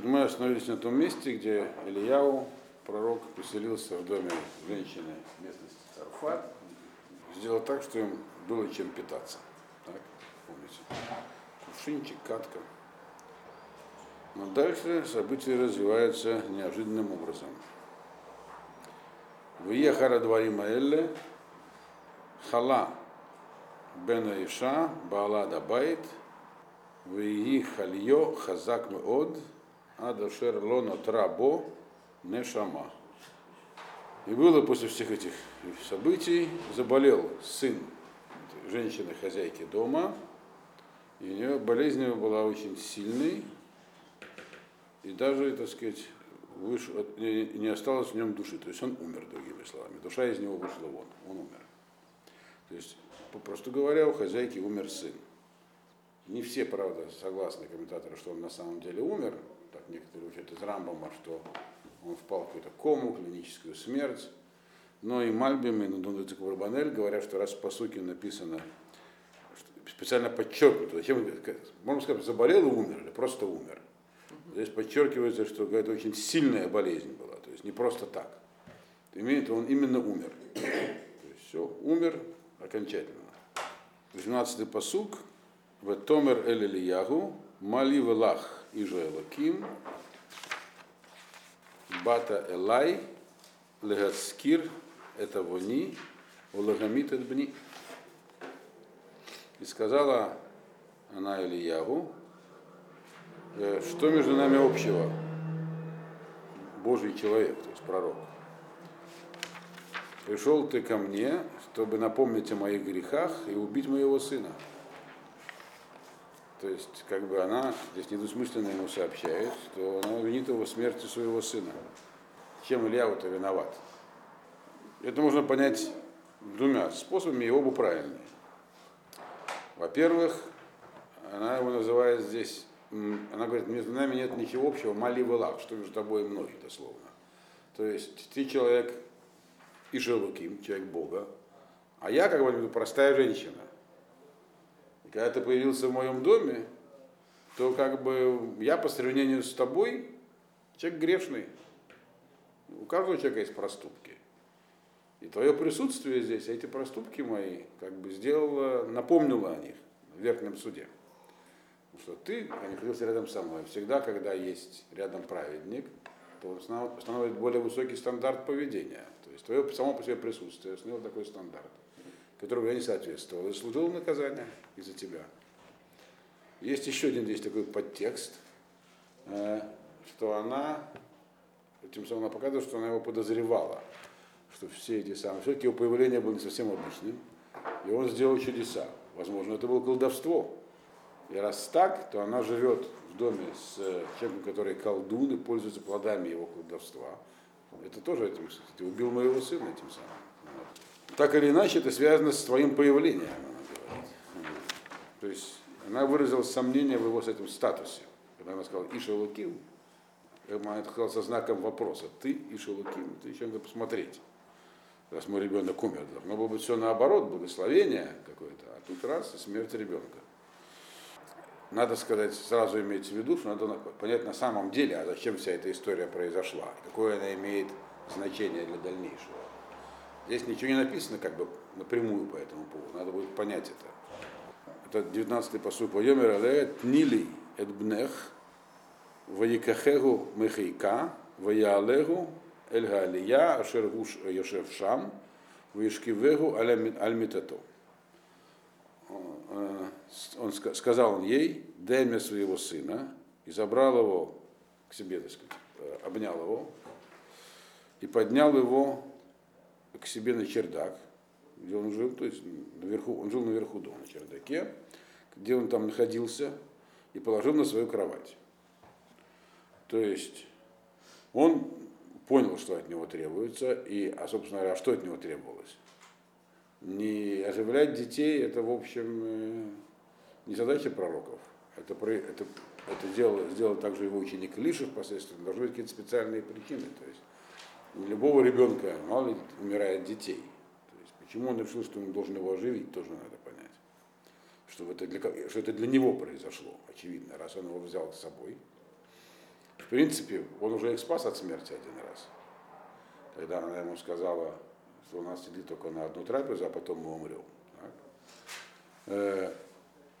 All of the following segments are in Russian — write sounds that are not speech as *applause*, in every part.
Значит, мы остановились на том месте, где Ильяу, пророк, поселился в доме женщины местности Сарфат, сделал так, что им было чем питаться. Так, помните? Кувшинчик, катка. Но дальше события развиваются неожиданным образом. Виехара дварим Элле, Хала Бена Иша, Баала Дабайт, Виги Хальо, Хазак Меод, Адашер Лона Трабо, Нешама. И было после всех этих событий, заболел сын женщины-хозяйки дома, и у нее болезнь была очень сильной, и даже, так сказать, выш... не осталось в нем души. То есть он умер, другими словами. Душа из него вышла вон, он умер. То есть, попросту говоря, у хозяйки умер сын. Не все, правда, согласны комментаторы, что он на самом деле умер. Некоторые учат из Рамбама, что он впал в какую-то кому, клиническую смерть. Но и Мальбим, и Нудундуцик Барбанель говорят, что раз по сути написано, специально подчеркнуто, зачем, можно сказать, заболел и умер, или просто умер. Здесь подчеркивается, что это очень сильная болезнь была, то есть не просто так. Имеет он именно умер. То есть все, умер окончательно. 12-й посук. В Томер Эль Ильягу, Мали Велах Ижа Элаким, Бата Элай, Легаскир, это вони, Улагамит Эдбни. И сказала она Ильягу, что между нами общего? Божий человек, то есть пророк. Пришел ты ко мне, чтобы напомнить о моих грехах и убить моего сына. То есть, как бы она здесь недвусмысленно ему сообщает, что она винит его в смерти своего сына. Чем Илья-то виноват? Это можно понять двумя способами, и оба правильные. Во-первых, она его называет здесь, она говорит, между нами нет ничего общего, мали лах, что между тобой и мной, дословно. То есть ты человек Ишелуким, человек Бога, а я, как бы, простая женщина. Когда ты появился в моем доме, то как бы я по сравнению с тобой человек грешный. У каждого человека есть проступки. И твое присутствие здесь, эти проступки мои, как бы сделало, напомнило о них в верхнем суде. Потому что ты а находился рядом со мной. Всегда, когда есть рядом праведник, то он становится более высокий стандарт поведения. То есть твое само по себе присутствие установило такой стандарт, которому я не соответствовал. И служил наказание из-за тебя. Есть еще один здесь такой подтекст, э, что она, тем самым она показывает, что она его подозревала что все эти самые, все-таки его появление было не совсем обычным, и он сделал чудеса. Возможно, это было колдовство. И раз так, то она живет в доме с э, человеком, который колдун и пользуется плодами его колдовства. Это тоже этим, ты убил моего сына этим самым. Так или иначе, это связано с твоим появлением. То есть она выразила сомнение в его с этим статусе. Когда она сказала Иша Луким, это сказала со знаком вопроса. Ты Иша Луким, ты еще надо посмотреть раз мой ребенок умер. Должно было быть все наоборот, благословение какое-то, а тут раз и смерть ребенка. Надо сказать, сразу иметь в виду, что надо понять на самом деле, а зачем вся эта история произошла, какое она имеет значение для дальнейшего. Здесь ничего не написано как бы напрямую по этому поводу, надо будет понять это. Это 19-й посуд по Йомер Тнили Эдбнех Ваикахегу Мехейка Ваялегу Эль Галия, Ашер Гуш Йошев Шам, Вишкивегу Альмитато. Он сказал он ей, дай мне своего сына, и забрал его к себе, так сказать, обнял его, и поднял его к себе на чердак, где он жил, то есть наверху, он жил наверху дома, на чердаке, где он там находился, и положил на свою кровать. То есть он понял, что от него требуется, и, а, собственно говоря, что от него требовалось. Не оживлять детей, это, в общем, э, не задача пророков. Это, это, это сделал, сделал также его ученик Лиша впоследствии. Должны быть какие-то специальные причины. То есть любого ребенка, мало ли, умирает детей. То есть, почему он решил, что он должен его оживить, тоже надо понять. Что это для, что это для него произошло, очевидно, раз он его взял с собой. принципе, он уже их спас от смерти один раз. Когда она ему сказала, что у нас сидит только на одну трапезу, а потом мы умрем. Так? Э,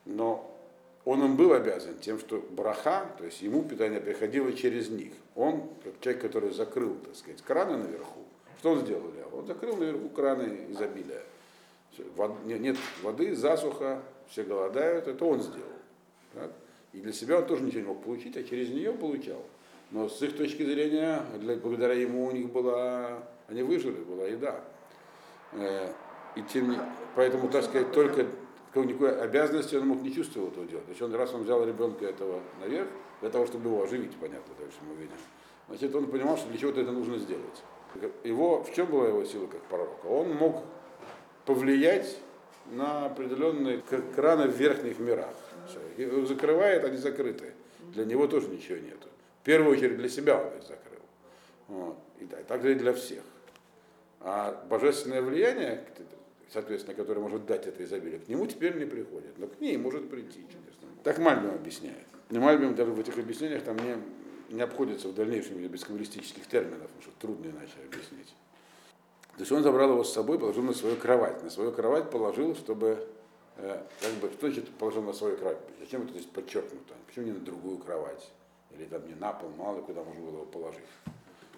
но он им был обязан тем, что браха, то есть ему питание приходило через них. Он, как человек, который закрыл, так сказать, краны наверху, что он сделал? Он закрыл наверху краны изобилия. Нет воды, засуха, все голодают, это он сделал. Так? И для себя он тоже ничего не мог получить, а через нее получал. Но с их точки зрения, для, благодаря ему у них была, они выжили, была еда. Э, и тем не, поэтому, так сказать, только никакой обязанности он мог не чувствовать этого делать. То есть он, раз он взял ребенка этого наверх, для того, чтобы его оживить, понятно, дальше мы видим. Значит, он понимал, что для чего-то это нужно сделать. Его, в чем была его сила как пророка? Он мог повлиять на определенные краны в верхних мирах. Все. закрывает, они закрыты. Для него тоже ничего нету. В первую очередь для себя он их закрыл. Вот. И так, так же и для всех. А божественное влияние, соответственно, которое может дать это изобилие, к нему теперь не приходит. Но к ней может прийти чудесно. Так Мальбим объясняет. И Мальбим даже в этих объяснениях там не, не обходится в дальнейшем без каббалистических терминов, потому что трудно иначе объяснить. То есть он забрал его с собой, положил на свою кровать. На свою кровать положил, чтобы Э, как бы, что значит положил на свою кровать? Зачем это здесь подчеркнуто? Почему не на другую кровать? Или там не на пол, мало куда можно было его положить.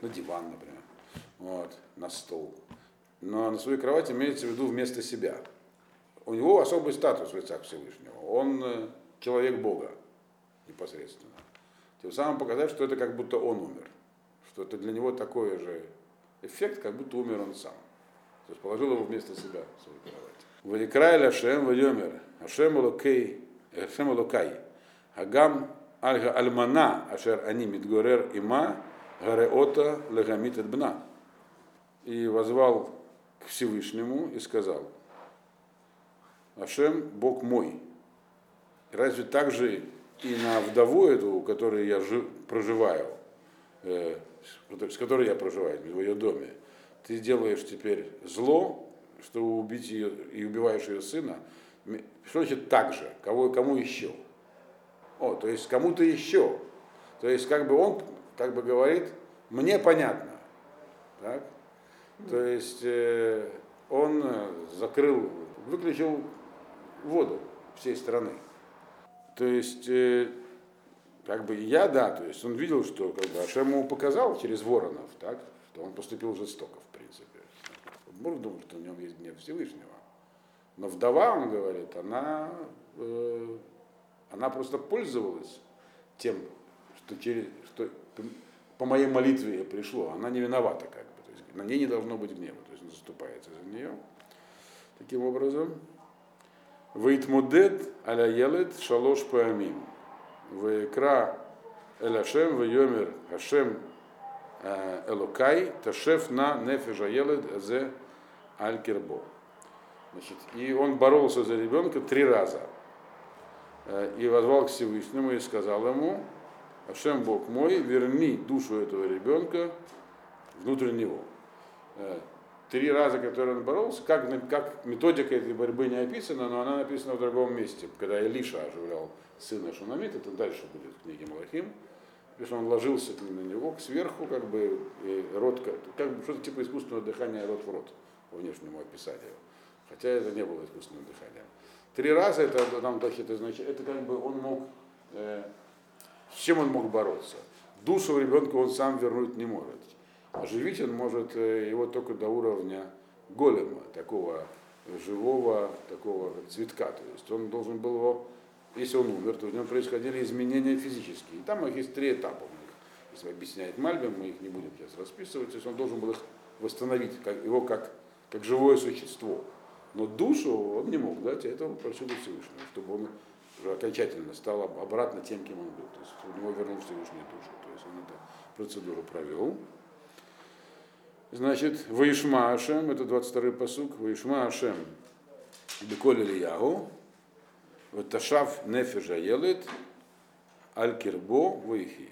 На диван, например. Вот, на стол но на своей кровати имеется в виду вместо себя. У него особый статус в лицах Всевышнего. Он э, человек Бога непосредственно. Тем самым показать, что это как будто он умер. Что это для него такой же эффект, как будто умер он сам. То есть положил его вместо себя в свою кровать. Ваикрай Лашем Вайомер, Ашем Лукай, Агам Альга Альмана, Ашер Ани Мидгорер Има, Гареота Легамит Бна. И возвал к Всевышнему и сказал, Ашем, Бог мой, разве так же и на вдову эту, у которой я жив, проживаю, э, с которой я проживаю, в ее доме, ты делаешь теперь зло, что убить ее и убиваешь ее сына, что значит так же? Кого, кому еще? О, то есть кому-то еще. То есть как бы он как бы говорит, мне понятно. Так? То есть э, он закрыл, выключил воду всей страны. То есть э, как бы я, да, то есть он видел, что как бы Ашем ему показал через воронов, так, что он поступил жестоко, в принципе. Бог думал, что в нем есть гнев Всевышнего. Но вдова, он говорит, она, э, она просто пользовалась тем, что, через, что по моей молитве пришло. Она не виновата как на ней не должно быть гнева. То есть он заступается за нее. Таким образом, Вейтмудет аля елет шалош паамим. Векра эль Ашем вейомер Ашем э, Элокай ташеф на нефежа елет зе Аль-Кирбо. Значит, и он боролся за ребенка три раза. Э, и возвал к Всевышнему и сказал ему, Ашем Бог мой, верни душу этого ребенка внутрь него. Э, три раза, которые он боролся, как, как методика этой борьбы не описана, но она написана в другом месте. Когда Илиша оживлял сына Шунамит, это дальше будет в книге Малахим, что он ложился на него сверху, как бы, рот, как бы что-то типа искусственного дыхания рот в рот по внешнему описанию. Хотя это не было искусственным дыханием. Три раза это нам значит, это как бы он мог, э, с чем он мог бороться. Душу ребенка он сам вернуть не может. Оживить он может э, его только до уровня голема, такого живого, такого цветка. То есть он должен был его, если он умер, то в нем происходили изменения физические. И там их есть три этапа. Если объясняет Мальбим, мы их не будем сейчас расписывать. То есть он должен был их восстановить, как, его как как живое существо. Но душу он не мог дать, и этого просил Всевышнего, чтобы он уже окончательно стал обратно тем, кем он был. То есть у него вернул Всевышний душу. То есть он эту процедуру провел. Значит, Ваишма Ашем, это 22-й посук, Ваишма Ашем, Беколь Ильягу, Ваташав Нефежа Елет, Аль-Кирбо Ваихи.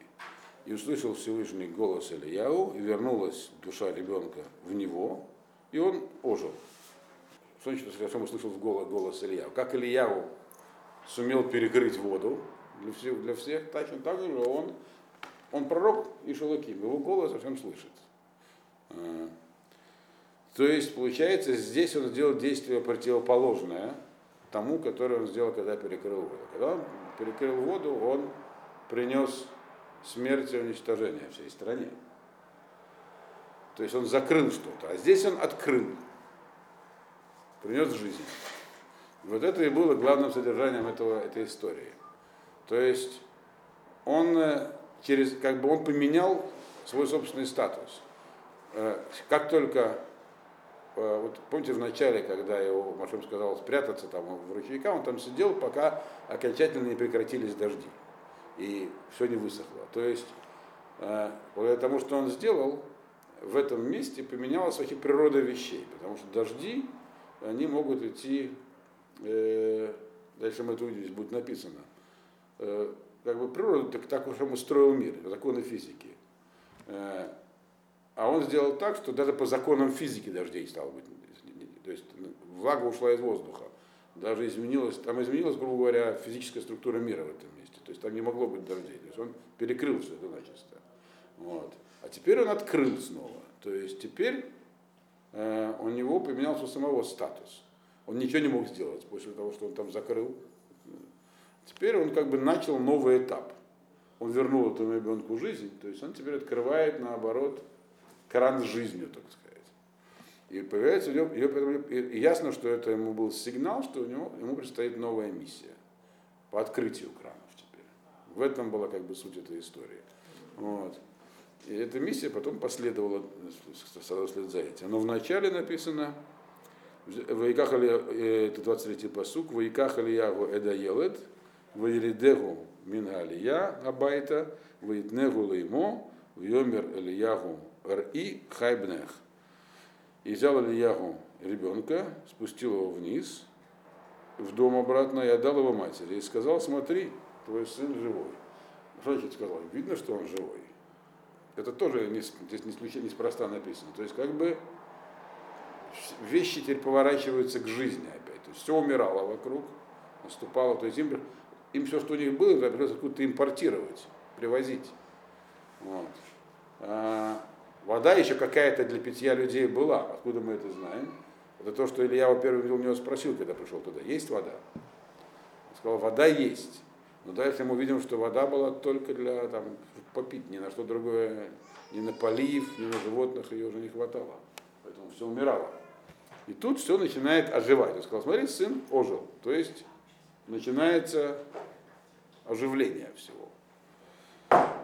И услышал Всевышний голос Ильяу, и вернулась душа ребенка в него, и он ожил. Что значит, что он услышал голос, голос Илья? Как Ильяу сумел перекрыть воду для всех, для всех точно так же он Он пророк и Шелуким, его голос совсем слышит. Э, то есть, получается, здесь он сделал действие противоположное тому, которое он сделал, когда перекрыл воду. Когда он перекрыл воду, он принес смерть и уничтожение всей стране. То есть он закрыл что-то, а здесь он открыл, принес жизнь. Вот это и было главным содержанием этого, этой истории. То есть он э, через, как бы он поменял свой собственный статус. Э, как только, э, вот помните в начале, когда его Машем сказал спрятаться там в ручейка, он там сидел, пока окончательно не прекратились дожди. И все не высохло. То есть, благодаря тому, что он сделал, в этом месте поменялась вообще природа вещей, потому что дожди, они могут идти, э, дальше мы это увидим, здесь будет написано, э, как бы природа так, так уж устроил мир, законы физики. Э, а он сделал так, что даже по законам физики дождей стало быть. То есть ну, влага ушла из воздуха. Даже изменилась, там изменилась, грубо говоря, физическая структура мира в этом месте. То есть там не могло быть дождей. То есть он перекрыл все это начисто. Вот. А теперь он открыл снова. То есть теперь э, у него поменялся самого статус. Он ничего не мог сделать после того, что он там закрыл. Теперь он как бы начал новый этап. Он вернул этому ребенку жизнь, то есть он теперь открывает, наоборот, кран с жизнью, так сказать. И появляется у него, и ясно, что это ему был сигнал, что у него, ему предстоит новая миссия по открытию кранов теперь. В этом была как бы суть этой истории. Вот. И эта миссия потом последовала вслед за этим. Но вначале написано, Ваиках э, это 23-й посук, Ваиках Алиягу Эда Елет, Ваиридегу Мин Алия Абайта, Ваитнегу Леймо, Йомер Элиягу Р.И. Хайбнех. И взял Ильягу ребенка, спустил его вниз, в дом обратно и отдал его матери. И сказал, смотри, твой сын живой. Что значит сказал? Видно, что он живой. Это тоже не, здесь не случайно, неспроста написано. То есть как бы вещи теперь поворачиваются к жизни опять. То есть все умирало вокруг, наступало. То есть им, им все, что у них было, придется откуда-то импортировать, привозить. Вот. А, вода еще какая-то для питья людей была. Откуда мы это знаем? Это то, что Илья, во-первых, у него спросил, когда пришел туда, есть вода? Он сказал, вода есть. Но дальше мы увидим, что вода была только для там, попить, ни на что другое, ни на полив, ни на животных ее уже не хватало. Поэтому все умирало. И тут все начинает оживать. Он сказал, смотри, сын ожил. То есть начинается оживление всего.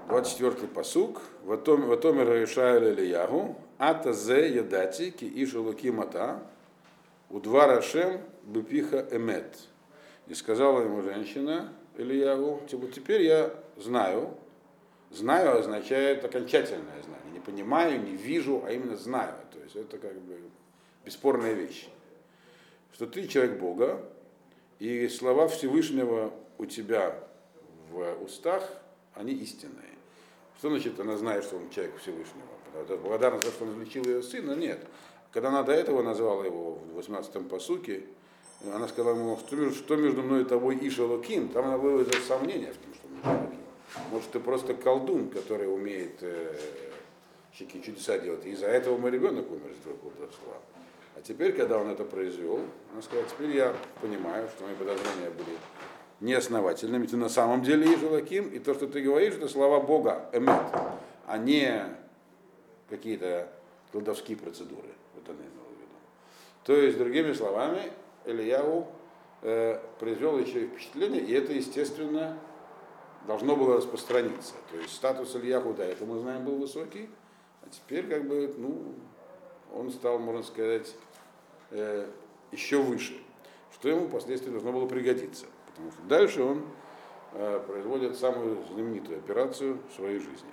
24-й посук. Ватомер Ишаэль Ильягу, Ата зе ядати ки ишу луки мата, у два рашем бепиха эмет. И сказала ему женщина, Ильяву, типа, теперь я знаю, знаю означает окончательное знание, не понимаю, не вижу, а именно знаю, то есть это как бы бесспорная вещь, что ты человек Бога, и слова Всевышнего у тебя в устах, они истинные. Что значит, она знает, что он человек Всевышнего? Благодарна за то, что он излечил ее сына? Нет. Когда она до этого назвала его в 18-м посуке, она сказала ему, что, что между мной и тобой и там она выразила сомнение в том, что мы Шелоким. Может, ты просто колдун, который умеет э, чудеса делать. И из-за этого мой ребенок умер из твоего колдовства. А теперь, когда он это произвел, она сказала, теперь я понимаю, что мои подозрения были неосновательными. Ты на самом деле Ишелаким, и то, что ты говоришь, это слова Бога, эмет, а не какие-то колдовские процедуры. Вот она имела в виду. То есть, другими словами, Ильяу э, произвел еще и впечатление, и это, естественно, должно было распространиться. То есть статус Ильяху, да, это мы знаем, был высокий, а теперь как бы, ну, он стал, можно сказать, э, еще выше, что ему впоследствии должно было пригодиться. Потому что дальше он э, производит самую знаменитую операцию в своей жизни.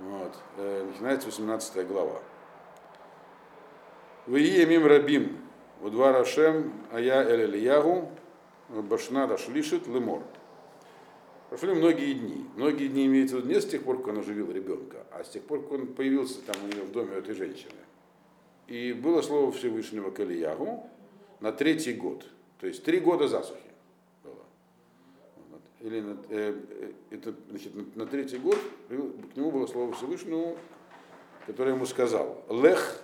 Вот. Э, начинается 18 глава. Вы мим рабим Рашем, а я Эль Ильягу, Башна Шлишит, Лемор. Прошли многие дни. Многие дни имеется в виду не с тех пор, как он оживил ребенка, а с тех пор, как он появился там у нее в доме у этой женщины. И было слово Всевышнего к Ильягу на третий год. То есть три года засухи. Или на, э, э, это, значит, на, на третий год к нему было слово Всевышнему, которое ему сказал, Лех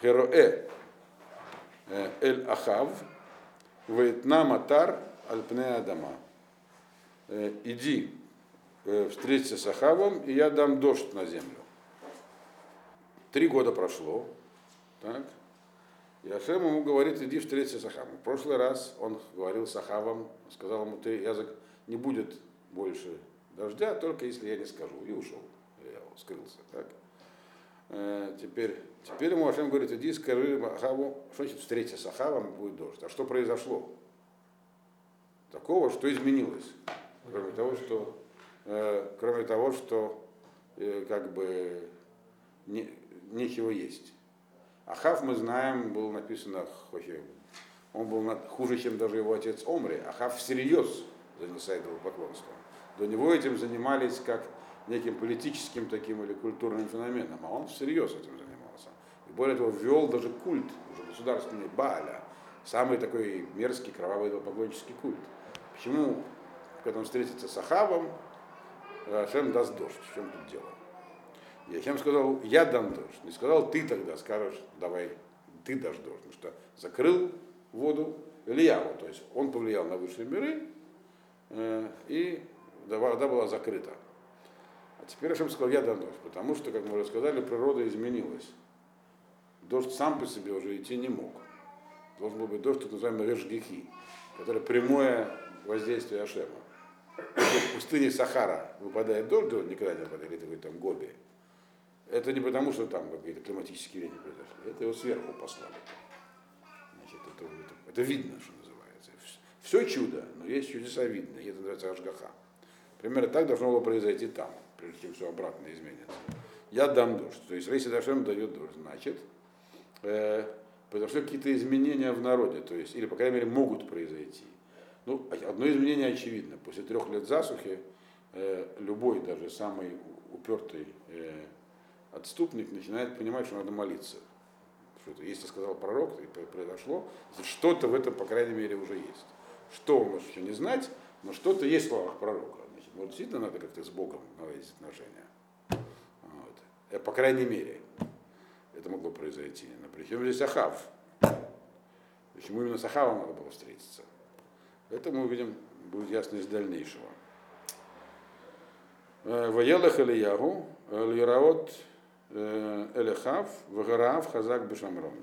Хероэ э, Эль Ахав Вейтна Матар Альпне Адама. Э, иди, встреться с Ахавом, и я дам дождь на землю. Три года прошло, так, и Ашем ему говорит, иди встреться с Ахавом. В прошлый раз он говорил с Ахавом, сказал ему, ты, я, не будет больше дождя, только если я не скажу. И ушел. Я скрылся. Так? Э, теперь, теперь ему Ашем говорит, иди скажи Ахаву, что значит встретиться с Ахавом, будет дождь. А что произошло? Такого, что изменилось. Кроме того, что, э, кроме того, что э, как бы не, нечего есть. Ахав, мы знаем, был написано, он был хуже, чем даже его отец Омри. Ахав всерьез занялся поклонством. До него этим занимались как неким политическим таким или культурным феноменом, а он всерьез этим занимался. И более того, ввел даже культ, уже государственный Бааля, самый такой мерзкий кровавый поклоннический культ. Почему, когда он встретится с Ахавом, Ашем даст дождь? В чем тут дело? И Ахем сказал, я дам дождь. Не сказал, ты тогда скажешь, давай, ты дашь дождь. Потому что закрыл воду Ильяву. То есть он повлиял на высшие миры, э, и вода была закрыта. А теперь Ашем сказал, я дам дождь. Потому что, как мы уже сказали, природа изменилась. Дождь сам по себе уже идти не мог. Должен был быть дождь, так называемый решгихи, который прямое воздействие Ашема. В пустыне Сахара выпадает дождь, он никогда не выпадает, или там Гоби это не потому, что там какие-то климатические явления произошли, это его сверху послали. Значит, это, это, это видно, что. Все чудо, но есть чудеса видно, это называется Ашгаха. Примерно так должно было произойти там, прежде чем все обратно изменится. Я дам дождь. То есть, если Дашем дает дождь, значит, э, произошло какие-то изменения в народе, то есть, или, по крайней мере, могут произойти. Ну, одно изменение очевидно. После трех лет засухи э, любой, даже самый упертый э, отступник начинает понимать, что надо молиться. Что это, если сказал пророк, и произошло, что-то в этом, по крайней мере, уже есть. Что он может еще не знать, но что-то есть в словах пророка. Значит, вот действительно надо как-то с Богом наладить отношения. Вот. Э, по крайней мере, это могло произойти. Но причем здесь Ахав. Почему именно с Ахавом надо было встретиться? Это мы увидим, будет ясно из дальнейшего. Э, Воелах Ильягу, Лираот Э, Элехав, Вагарав, Хазак Бешамрон.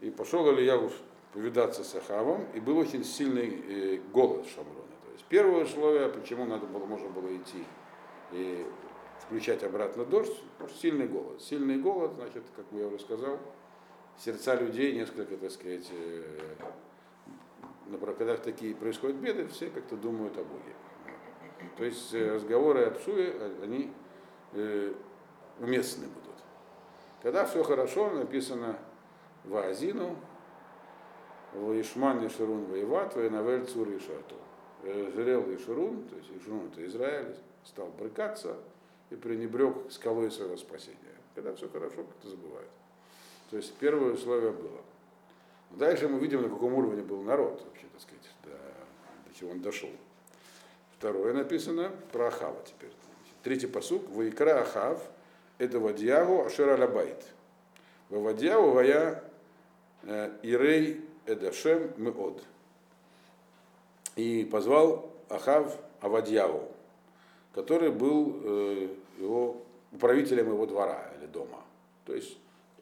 И пошел Ильяву повидаться с Ахавом, и был очень сильный э, голод в Шамроне. То есть первое условие, почему надо было, можно было идти и включать обратно дождь, сильный голод. Сильный голод, значит, как я уже сказал, сердца людей несколько, так сказать, э, когда такие происходят беды, все как-то думают о Боге. То есть разговоры о Псуе, они уместны будут. Когда все хорошо, написано в Азину, וישמן ישורון ויבעט, וינבל צור ישועתו. Ожирел Йешурун, то есть Йешурун это Израиль, стал брыкаться и пренебрег скалой своего спасения. Когда все хорошо, как-то забывают. То есть первое условие было. Дальше мы видим, на каком уровне был народ, вообще, так сказать, до, до чего он дошел. Второе написано про Ахава теперь. Третий посук. ויקרא אחאב אל עובדיהו אשר על הבית. Вадьягу Вая э, Ирей Эдашем Меод. И позвал Ахав Авадьяву, который был э, его управителем его двора или дома. То есть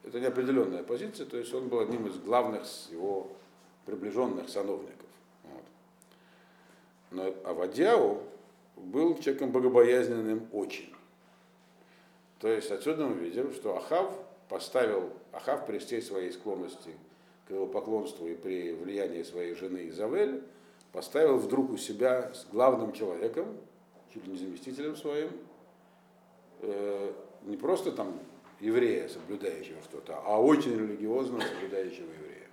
это неопределенная позиция, то есть он был одним из главных его приближенных сановников. Вот. Но Авадьяу был человеком богобоязненным очень. То есть отсюда мы видим, что Ахав поставил, Ахав при всей своей склонности к его поклонству и при влиянии своей жены Изавель, поставил вдруг у себя с главным человеком, чуть ли не заместителем своим, э, не просто там еврея, соблюдающего что-то, а очень религиозного, соблюдающего еврея.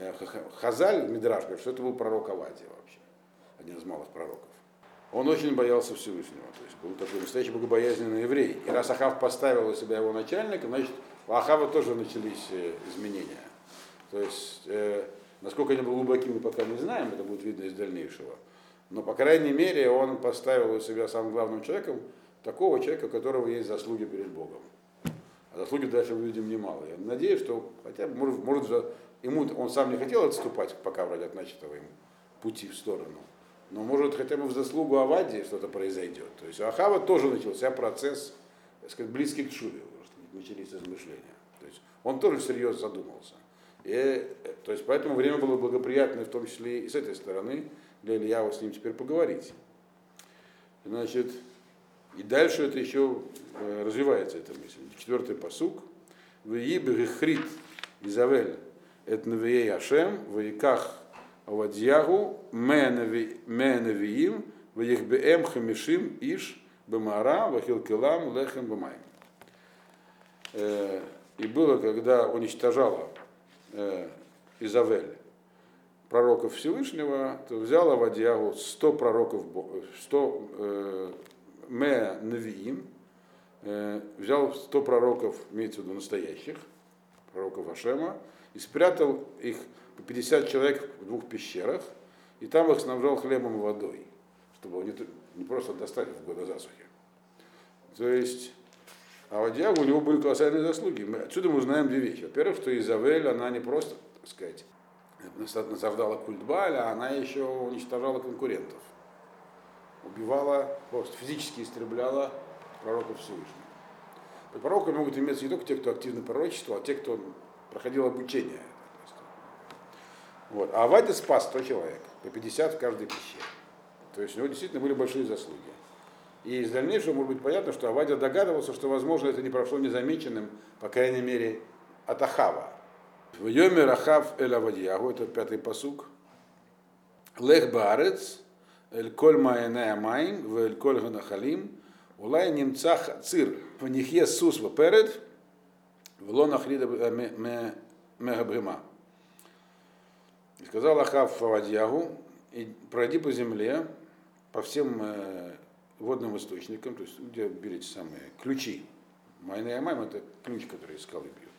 Э, Хазаль, Мидраш, говорит, что это был пророк Авадия вообще, один из малых пророков он очень боялся Всевышнего, то есть был такой настоящий богобоязненный еврей. И раз Ахав поставил у себя его начальника, значит, у Ахава тоже начались э, изменения. То есть, э, насколько они были глубоки, мы пока не знаем, это будет видно из дальнейшего. Но, по крайней мере, он поставил у себя самым главным человеком такого человека, у которого есть заслуги перед Богом. А заслуги дальше мы видим немало. Я надеюсь, что хотя бы, может, может ему он сам не хотел отступать, пока вроде от начатого ему пути в сторону. Но может хотя бы в заслугу Авадии что-то произойдет. То есть у Ахава тоже начался процесс, так сказать, близкий к Шуве, начались размышления. То есть он тоже всерьез задумался. И, то есть поэтому время было благоприятное, в том числе и с этой стороны, для Ильява с ним теперь поговорить. Значит, и дальше это еще э, развивается эта мысль. Четвертый посук. В Ибрихрит Изавель это навеей Ашем, в Иках Авадьягу, Менавиим, в Ехбеем Хамишим Иш, Бемара, Вахилкилам, Лехем Бамай. Э, и было, когда уничтожала э, Изавель пророков Всевышнего, то взял Авадьягу 100 пророков, 100 э, Ме Навиим, э, взял 100 пророков, имеется в виду настоящих, пророков Ашема, и спрятал их по 50 человек в двух пещерах, и там их снабжал хлебом и водой, чтобы не, не просто достать в годы засухи. То есть, а Вадьягу у него были колоссальные заслуги. Мы, отсюда мы узнаем две вещи. Во-первых, что Изавель, она не просто, так сказать, насаждала культ Баля, она еще уничтожала конкурентов. Убивала, просто физически истребляла пророков Всевышнего. Под пророками могут иметься не только те, кто активно пророчествовал, а те, кто проходил обучение. Вот. А Авадия спас 100 человек, по 50 в каждой пещере. То есть у него действительно были большие заслуги. И из дальнейшего может быть понятно, что Авадия догадывался, что, возможно, это не прошло незамеченным, по крайней мере, от Ахава. В Йоме Рахав Эль Авадьягу, это пятый посук. לך בארץ, אל כל מעייני המים, ואל כל הנחלים, אולי נמצא חציר, ונחיה סוס ופרד, ולוא נכרית מהבהמה. И сказал Ахав Овадьягу, и пройди по земле, по всем э, водным источникам, то есть где берете самые ключи. מעייני המים это ключ, который из скалы бьет.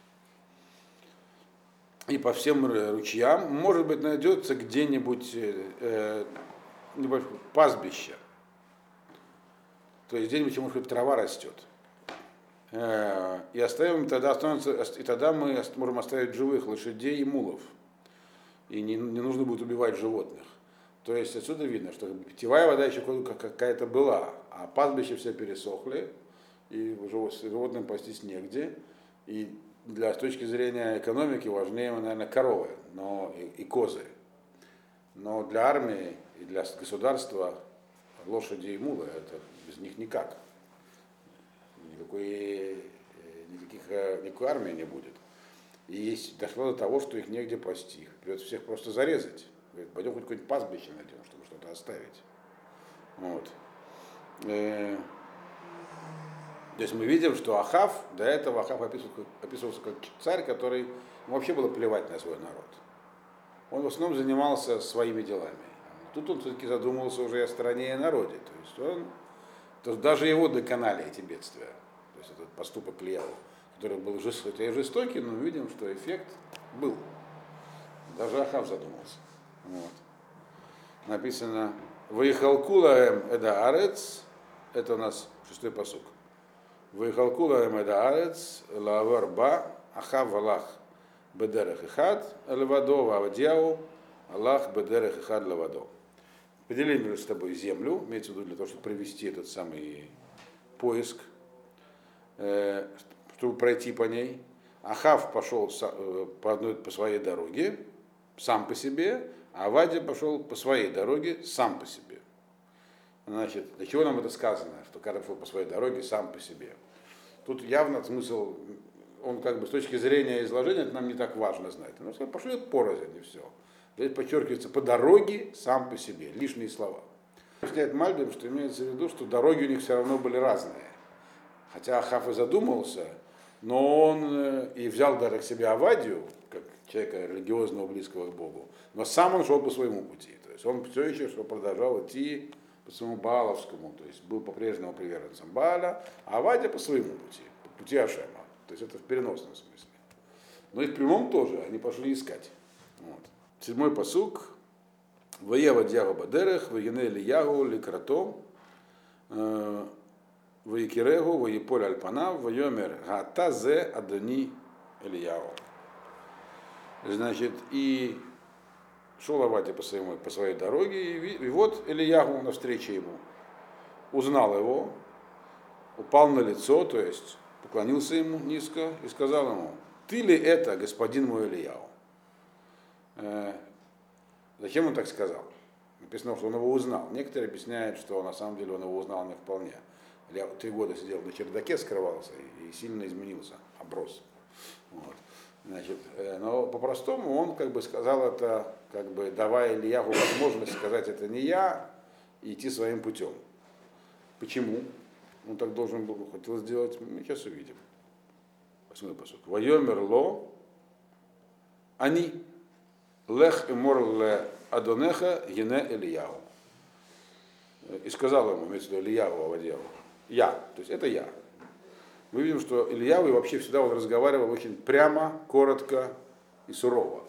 И по всем ручьям, может быть, найдется где-нибудь э, э пастбище. То есть где-нибудь, может быть, трава растет. Э, и оставим тогда останутся, и тогда мы можем оставить живых лошадей и мулов – и не, не нужно будет убивать животных. То есть отсюда видно, что питьевая вода еще какая-то была, а пастбища все пересохли, и животным пастись негде. И для, с точки зрения экономики важнее, наверное, коровы но, и, и козы. Но для армии и для государства лошади и мулы, это без них никак. Никакой, э, никаких, э, никакой армии не будет. И дошло до того, что их негде пасти. Придется всех просто зарезать. Говорит, пойдем хоть какое-нибудь пастбище найдем, чтобы что-то оставить. Вот. Э, то есть мы видим, что Ахав, до этого Ахав описывался, описывался как царь, который ему вообще было плевать на свой народ. Он в основном занимался своими делами. Тут он все-таки задумывался уже о стране и народе. То есть он, то даже его доконали эти бедствия. То есть этот поступок Льяву который был жестокий, жестокий, но мы видим, что эффект был. Даже Ахав задумался. Вот. Написано Ваихалкулаем эда арец, это у нас шестой посук. Ваихалкулаем эда арец, лавар ба, Ахав Аллах бедерех ихад, левадо вавадьяу, Аллах бедерех ихад левадо. Поделили с тобой землю, имеется в виду для того, чтобы провести этот самый поиск, э, чтобы пройти по ней. Ахав пошел э, по, одной, по своей дороге, сам по себе, а Вадя пошел по своей дороге, сам по себе. Значит, для чего нам это сказано, что когда пошел по своей дороге, сам по себе? Тут явно смысл, он как бы с точки зрения изложения, это нам не так важно знать. Но пошли порознь и все. Здесь подчеркивается по дороге, сам по себе, лишние слова. Объясняет Мальбим, что имеется в виду, что дороги у них все равно были разные. Хотя Ахав и задумался, но он э, и взял даже к себе Авадию, как человека религиозного, близкого к Богу, но сам он шел по своему пути. То есть он все еще продолжал идти по своему Бааловскому, то есть был по-прежнему приверженцем Бааля, а Авадия по своему пути, по пути Ашема. То есть это в переносном смысле. Но и в прямом тоже они пошли искать. Вот. Седьмой посук. Воева Дьягу Бадерех, Вагине Ильягу, Ликрато, Ваикирегу, Ваиполь Альпанав, Вайомер Гатазе Адони Ильягу. Значит, и шел Авадия по, своему, по своей дороге, и, и вот Ильягу навстречу ему узнал его, упал на лицо, то есть поклонился ему низко и сказал ему, ты ли это, господин мой Ильяу? Э, зачем он так сказал? Написано, что он его узнал. Некоторые объясняют, что на самом деле он его узнал не вполне. Ильяу три года сидел на чердаке, скрывался и сильно изменился, оброс. Вот. Значит, э, но по-простому он как бы сказал это, как бы давая Ильяху возможность сказать, это не я, и идти своим путем. Почему? Он так должен был, хотел сделать, мы сейчас увидим. Восьмой посуд. Вайомер ло, они, лех и мор ле адонеха ене Ильяу. И сказал ему, имеется в виду Ильяву, Авадьяву, я, то есть это я мы видим, что Ильяву вообще всегда он разговаривал очень прямо, коротко и сурово.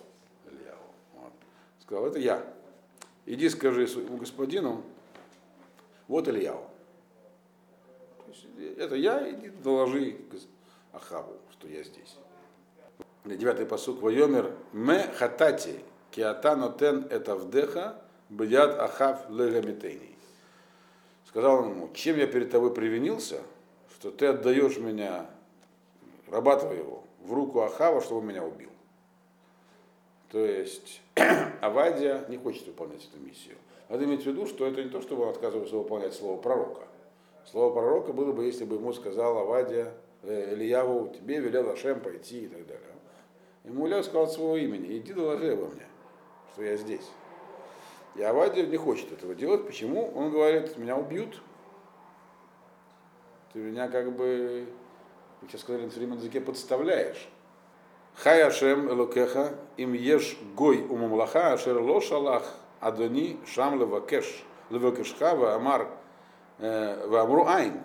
Вот. Сказал, это я. Иди скажи своему господину, вот Ильяву. Это я, иди доложи Ахаву, что я здесь. Девятый посук. Вайомер ме хатати киата нотен это вдеха бьят Ахав легамитейни. Сказал он ему, чем я перед тобой привинился, что ты отдаешь меня, раба твоего, в руку Ахава, чтобы он меня убил. То есть *clears throat* Авадия не хочет выполнять эту миссию. Надо иметь в виду, что это не то, чтобы он отказывается выполнять слово пророка. Слово пророка было бы, если бы ему сказал Авадия, э, Ильяву, тебе велел Ашем пойти и так далее. Ему Илья сказал своего имени, иди доложи обо мне, что я здесь. И Авадия не хочет этого делать. Почему? Он говорит, меня убьют, ты меня как бы, вы сейчас сказали на современном языке, подставляешь. Хай Ашем Элокеха, им ешь гой умамлаха, ашер ло шалах, адони шам левакеш, левакешха, амар вамру айн.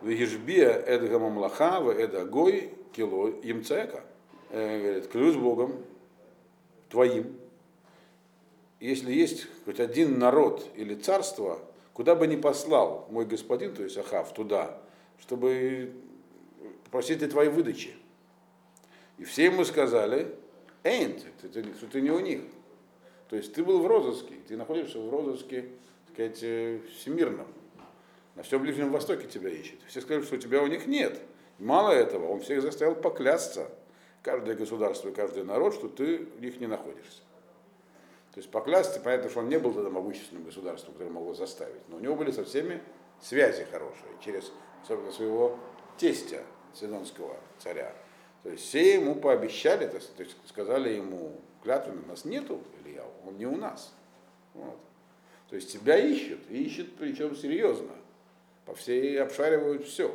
Вегишбия эдга мамлаха, эда гой, кило имцека. Говорит, клянусь Богом, твоим, если есть хоть один народ или царство, куда бы ни послал мой господин, то есть Ахав, туда, чтобы попросить о твоей выдачи. И все ему сказали, Эйн, что ты не у них. То есть ты был в розыске, ты находишься в розыске, так сказать, э, всемирном. На всем Ближнем Востоке тебя ищет. Все сказали, что у тебя у них нет. Мало этого, он всех заставил поклясться, каждое государство и каждый народ, что ты в них не находишься. То есть поклясться, понятно, что он не был тогда могущественным государством, которое могло заставить, но у него были со всеми связи хорошие, через особенно своего тестя, Сидонского царя. То есть все ему пообещали, то есть сказали ему, клятвенно, нас нету, Илья, он не у нас. Вот. То есть тебя ищут, и ищут причем серьезно. По всей обшаривают все.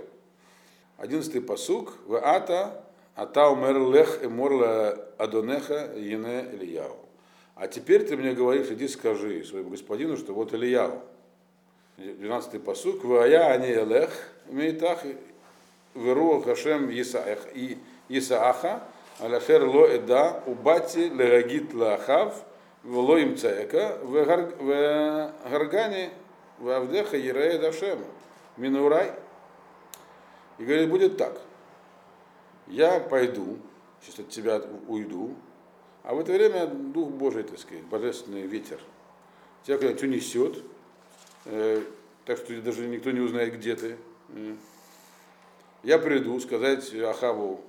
Одиннадцатый посук. В ата ата умер лех и морла адонеха ене Ильяу. А теперь ты мне говоришь, иди скажи своему господину, что вот Ильяу. 12 посук. Вая ани элех мейтах веру хашем Исааха, аляхер ло эда, убати лерагит лахав, вело им цаека, в гаргане, в авдеха ерея дашем, минурай. И говорит, будет так. Я пойду, сейчас от тебя уйду, а в это время Дух Божий, так сказать, божественный ветер, тебя куда-нибудь унесет, э, так что даже никто не узнает, где ты. Я приду сказать Ахаву,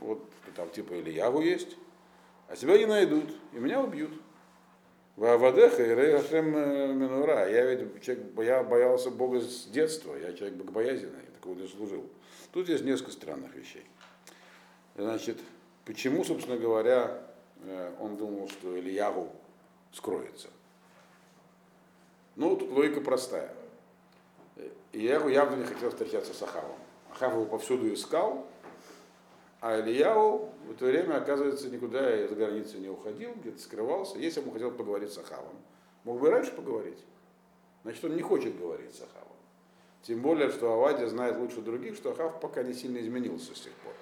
вот там типа Ильяву есть, а тебя не найдут, и меня убьют. В Авадеха и Рейхашем э, Минура. Я ведь человек, я боялся Бога с детства, я человек богобоязненный, такого не служил. Тут есть несколько странных вещей. Значит, почему, собственно говоря, он думал, что Ильяву скроется? Ну, тут логика простая. Ильяву явно не хотел встречаться с Ахавом. Ахав его повсюду искал, а Ильяу в это время, оказывается, никуда из границы не уходил, где-то скрывался, если ему хотел поговорить с Ахавом. Мог бы раньше поговорить. Значит, он не хочет говорить с Ахавом. Тем более, что Авадия знает лучше других, что Ахав пока не сильно изменился с тех пор.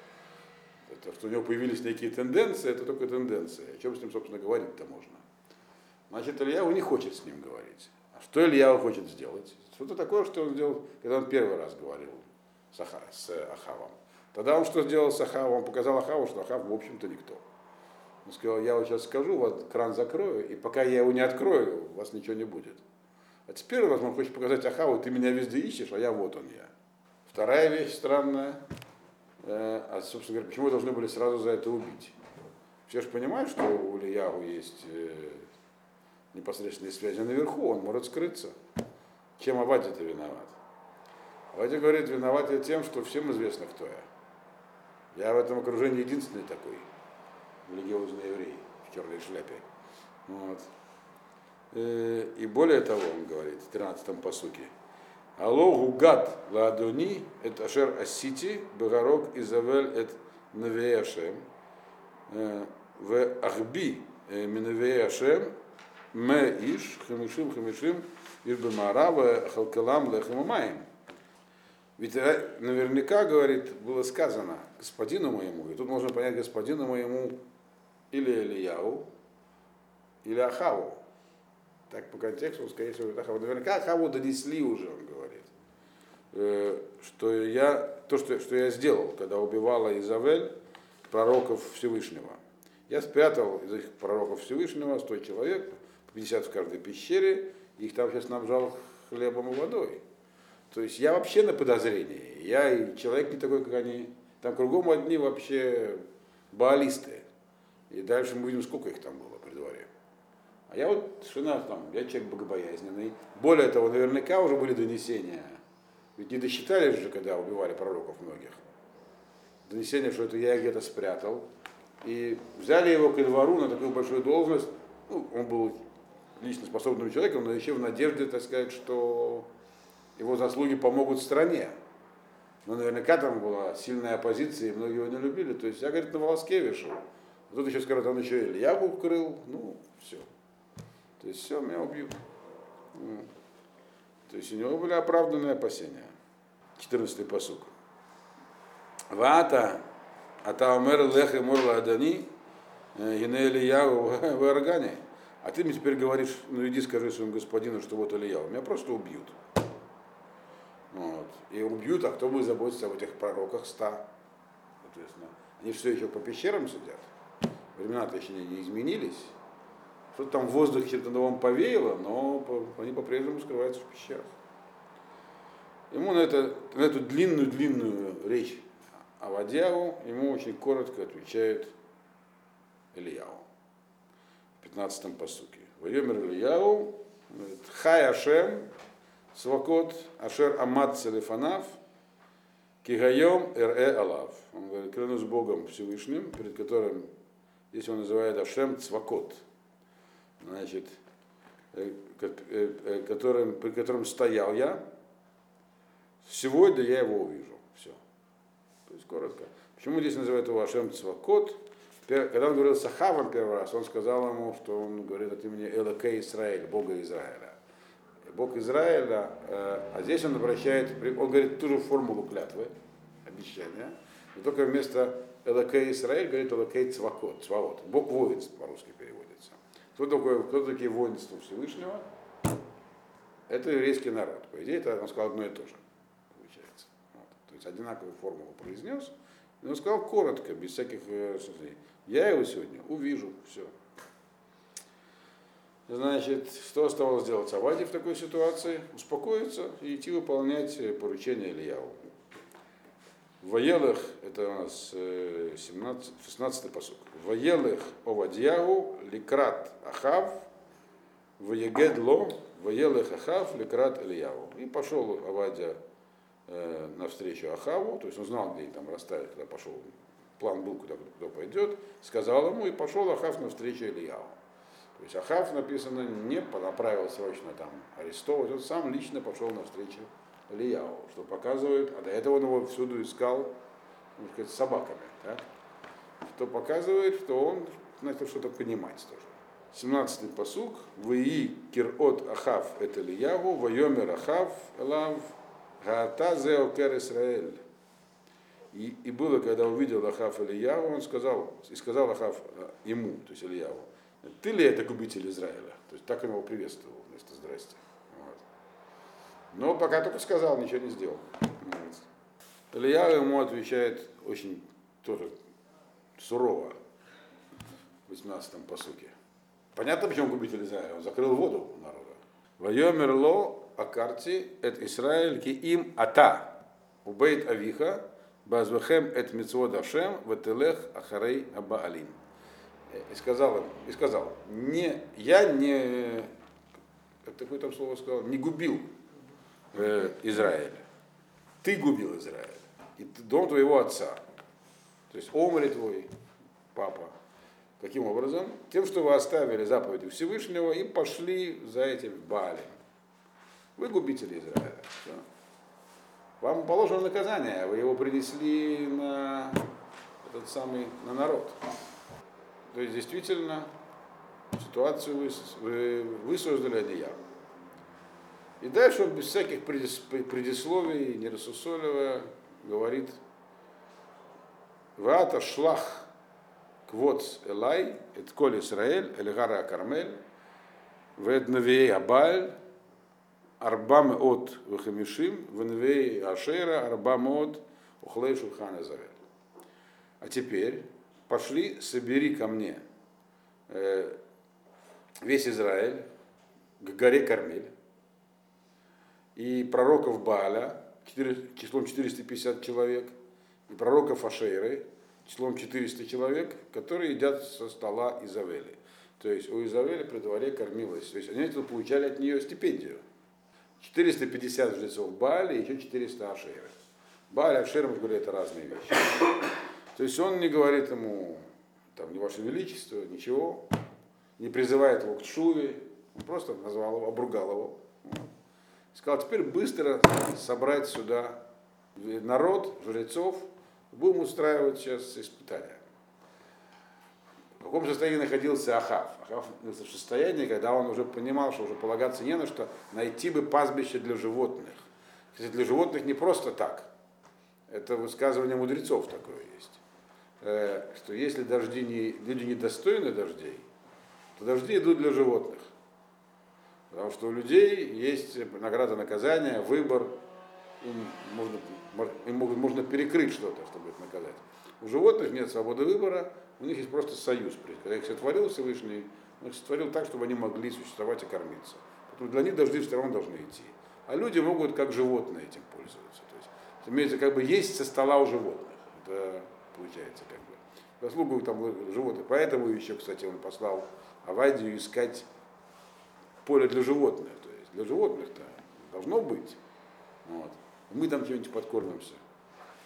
Это, что у него появились некие тенденции, это только тенденции. О чем с ним, собственно, говорить-то можно? Значит, Ильяу не хочет с ним говорить. А что Ильяу хочет сделать? Что-то такое, что он сделал, когда он первый раз говорил с, Аха, с Ахавом. Тогда он что сделал с Ахавом? Он показал Ахаву, что Ахав, в общем-то, никто. Он сказал, я вот сейчас скажу, вот кран закрою, и пока я его не открою, у вас ничего не будет. А теперь, возможно, хочет показать Ахаву, ты меня везде ищешь, а я вот он я. Вторая вещь странная, а, собственно говоря, почему должны были сразу за это убить? Все же понимают, что у Ильяу есть э, непосредственные связи наверху, он может скрыться. Чем Авадия-то виноват? Авадия говорит, виноват я тем, что всем известно, кто я. Я в этом окружении единственный такой религиозный еврей в черной шляпе. Вот. Э, и более того, он говорит в 13-м посуке, Алло гугат ладони, это ашер асити, бегарок изавель эт навеяшем, э, в ахби э, минавеяшем, ме иш, хамишим хамишим, ирбемарава халкалам лехамамаем. Ведь наверняка, говорит, было сказано господину моему, и тут можно понять господину моему или Ильяу, или Ахаву. Так по контексту, скорее всего, это Ахаву. Наверняка Ахаву донесли уже, он говорит, э, что я, то, что, что я сделал, когда убивала Изавель пророков Всевышнего. Я спрятал из их пророков Всевышнего 100 человек, 50 в каждой пещере, их там сейчас снабжал хлебом и водой. То есть я вообще на подозрении. Я и человек не такой, как они. Там кругом одни вообще баалисты. И дальше мы видим, сколько их там было при дворе. А я вот совершенно там, я человек богобоязненный. Более того, наверняка уже были донесения. Ведь не досчитались же, когда убивали пророков многих. Донесение, что это я где-то спрятал. И взяли его к двору на такую большую должность. Ну, он был лично способным человеком, но еще в надежде, так сказать, что его заслуги помогут стране. Но наверняка там была сильная оппозиция, и многие его не любили. То есть я, говорит, на волоске вешал. А тут еще скажут, он еще Ильягу укрыл. Ну, все. То есть все, меня убьют. То есть у него были оправданные опасения. 14-й посук. Вата, ата умер лех и морла адани, ене Ильягу в органе. А ты мне теперь говоришь, ну иди скажи своему господину, что вот Ильяу. Меня просто убьют. Вот. И убьют, а кто будет заботиться об этих пророках ста? Соответственно, они все еще по пещерам сидят. Времена-то еще не, изменились. Что-то там в воздухе чем-то новом повеяло, но они по-прежнему скрываются в пещерах. Ему на, это, на эту длинную-длинную речь о Вадьяву, ему очень коротко отвечает Ильяу. В 15-м посуке. Вайомер Ильяу, Хай Ашем, Свакот Ашер Амад Целефанав, Кигайом Р.Э. Алав. Он говорит, клянусь Богом Всевышним, перед которым, здесь он называет Ашем Цвакот, значит, э, э, которым, при котором стоял я, сегодня я его увижу. Все. То есть коротко. Почему здесь называют его Ашем Цвакот? Когда он говорил с Ахавом первый раз, он сказал ему, что он говорит от имени Элаке Израиль, Бога Израиля. Бог Израиля, э, а здесь он обращает, он говорит ту же формулу клятвы, обещания, но только вместо Элакей Израиль говорит Элакей Цвакот, Цваот. Бог воинств по-русски переводится. Кто, такое, кто такие воинства Всевышнего? Это еврейский народ. По идее, это он сказал одно и то же, получается. Вот. То есть одинаковую формулу произнес, но он сказал коротко, без всяких... Э, Я его сегодня увижу, все. Значит, что оставалось делать Аваде в такой ситуации? Успокоиться и идти выполнять поручение Ильяву. В Воелых, это у нас 17, 16 посук. В Воелых Овадьягу ликрат Ахав, в Егедло, Воелых Ахав ликрат Ильяву. И пошел Авадия э, навстречу Ахаву, то есть он знал, где там расставить, когда пошел, план был, куда, куда пойдет, сказал ему, и пошел Ахав навстречу Ильяву. То есть Ахав написано не направил срочно там арестовывать, он сам лично пошел навстречу Ильяу, что показывает, а до этого он его всюду искал, можно сказать, с собаками, так? что показывает, что он начал что-то понимать тоже. 17-й посук. Вии кирот Ахав это Ильяву, вайомер Ахав Элав, Гаата Зеокер Исраэль. И, и было, когда увидел Ахав Ильяву, он сказал, и сказал Ахав ему, то есть Ильяву, ты ли это губитель Израиля? То есть так он его приветствовал вместо здрасте. Но пока только сказал, ничего не сделал. Илья ему отвечает очень тоже сурово в 18-м посуке. Понятно, почему губитель Израиля? Он закрыл воду у народа. Вайомерло акарти эт Израиль ки им ата убейт авиха базвахем эт митцвод Ашем вателех ахарей абаалим. И сказал им, и сказал, не, я не, как такое там слово сказал, не губил э, Израиля. Ты губил Израиля. И дом твоего отца. То есть Омри твой, папа. Каким образом? Тем, что вы оставили заповеди Всевышнего и пошли за этим Балем. Вы губители Израиля. Все. Вам положено наказание, вы его принесли на этот самый, на народ. То есть действительно ситуацию вы, вы, вы создали одеяло. И дальше он без всяких предисловий, не рассусоливая, говорит, Ваата шлах квоц элай, эт коль Исраэль, эльгара кармель, вед навей абаль, арбам от вахамишим, венвей ашера, арбам от ухлей шулхан изавель. А теперь пошли, собери ко мне э, весь Израиль к горе Кармель и пророков Бааля, 4, числом 450 человек, и пророков Ашейры, числом 400 человек, которые едят со стола Изавели. То есть у Изавели при дворе кормилась. То есть они получали от нее стипендию. 450 жрецов Баали и еще 400 Ашейры. Баали, Ашейры, мы говорили, это разные вещи. То есть он не говорит ему, там, не ваше величество, ничего, не призывает его к шуве, он просто назвал его, обругал его. Сказал, теперь быстро собрать сюда народ, жрецов, будем устраивать сейчас испытания. В каком состоянии находился Ахав? Ахав в состоянии, когда он уже понимал, что уже полагаться не на что, найти бы пастбище для животных. Кстати, для животных не просто так. Это высказывание мудрецов такое есть. Э, что если дожди не, люди недостойны дождей, то дожди идут для животных. Потому что у людей есть награда наказания, выбор, им можно, им можно перекрыть что-то, чтобы их наказать. У животных нет свободы выбора, у них есть просто союз. Когда их сотворил Всевышний, он их сотворил так, чтобы они могли существовать и кормиться. Поэтому для них дожди все равно должны идти. А люди могут как животные этим пользоваться. То есть, имеется как бы есть со стола у животных. Это получается как бы. Заслугу там животных. Поэтому еще, кстати, он послал Авадию искать поле для животных. То есть для животных-то должно быть. Вот. Мы там чем-нибудь подкормимся.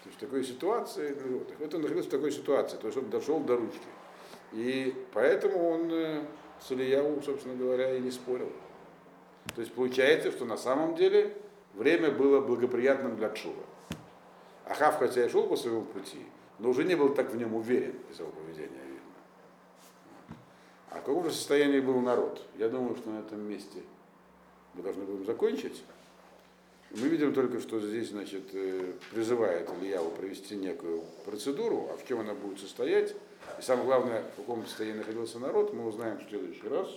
То есть в такой ситуации, вот он находился в такой ситуации, то есть он дошел до ручки. И поэтому он э, с Ильяву, собственно говоря, и не спорил. То есть получается, что на самом деле время было благоприятным для Кшува. Ахав, хотя и шел по своему пути, но уже не был так в нем уверен из его поведения. А в каком же состоянии был народ? Я думаю, что на этом месте мы должны будем закончить. Мы видим только, что здесь, значит, э, призывает Ильяву провести некую процедуру, а в чем она будет состоять, и самое главное, в каком состоянии находился народ, мы узнаем в следующий раз.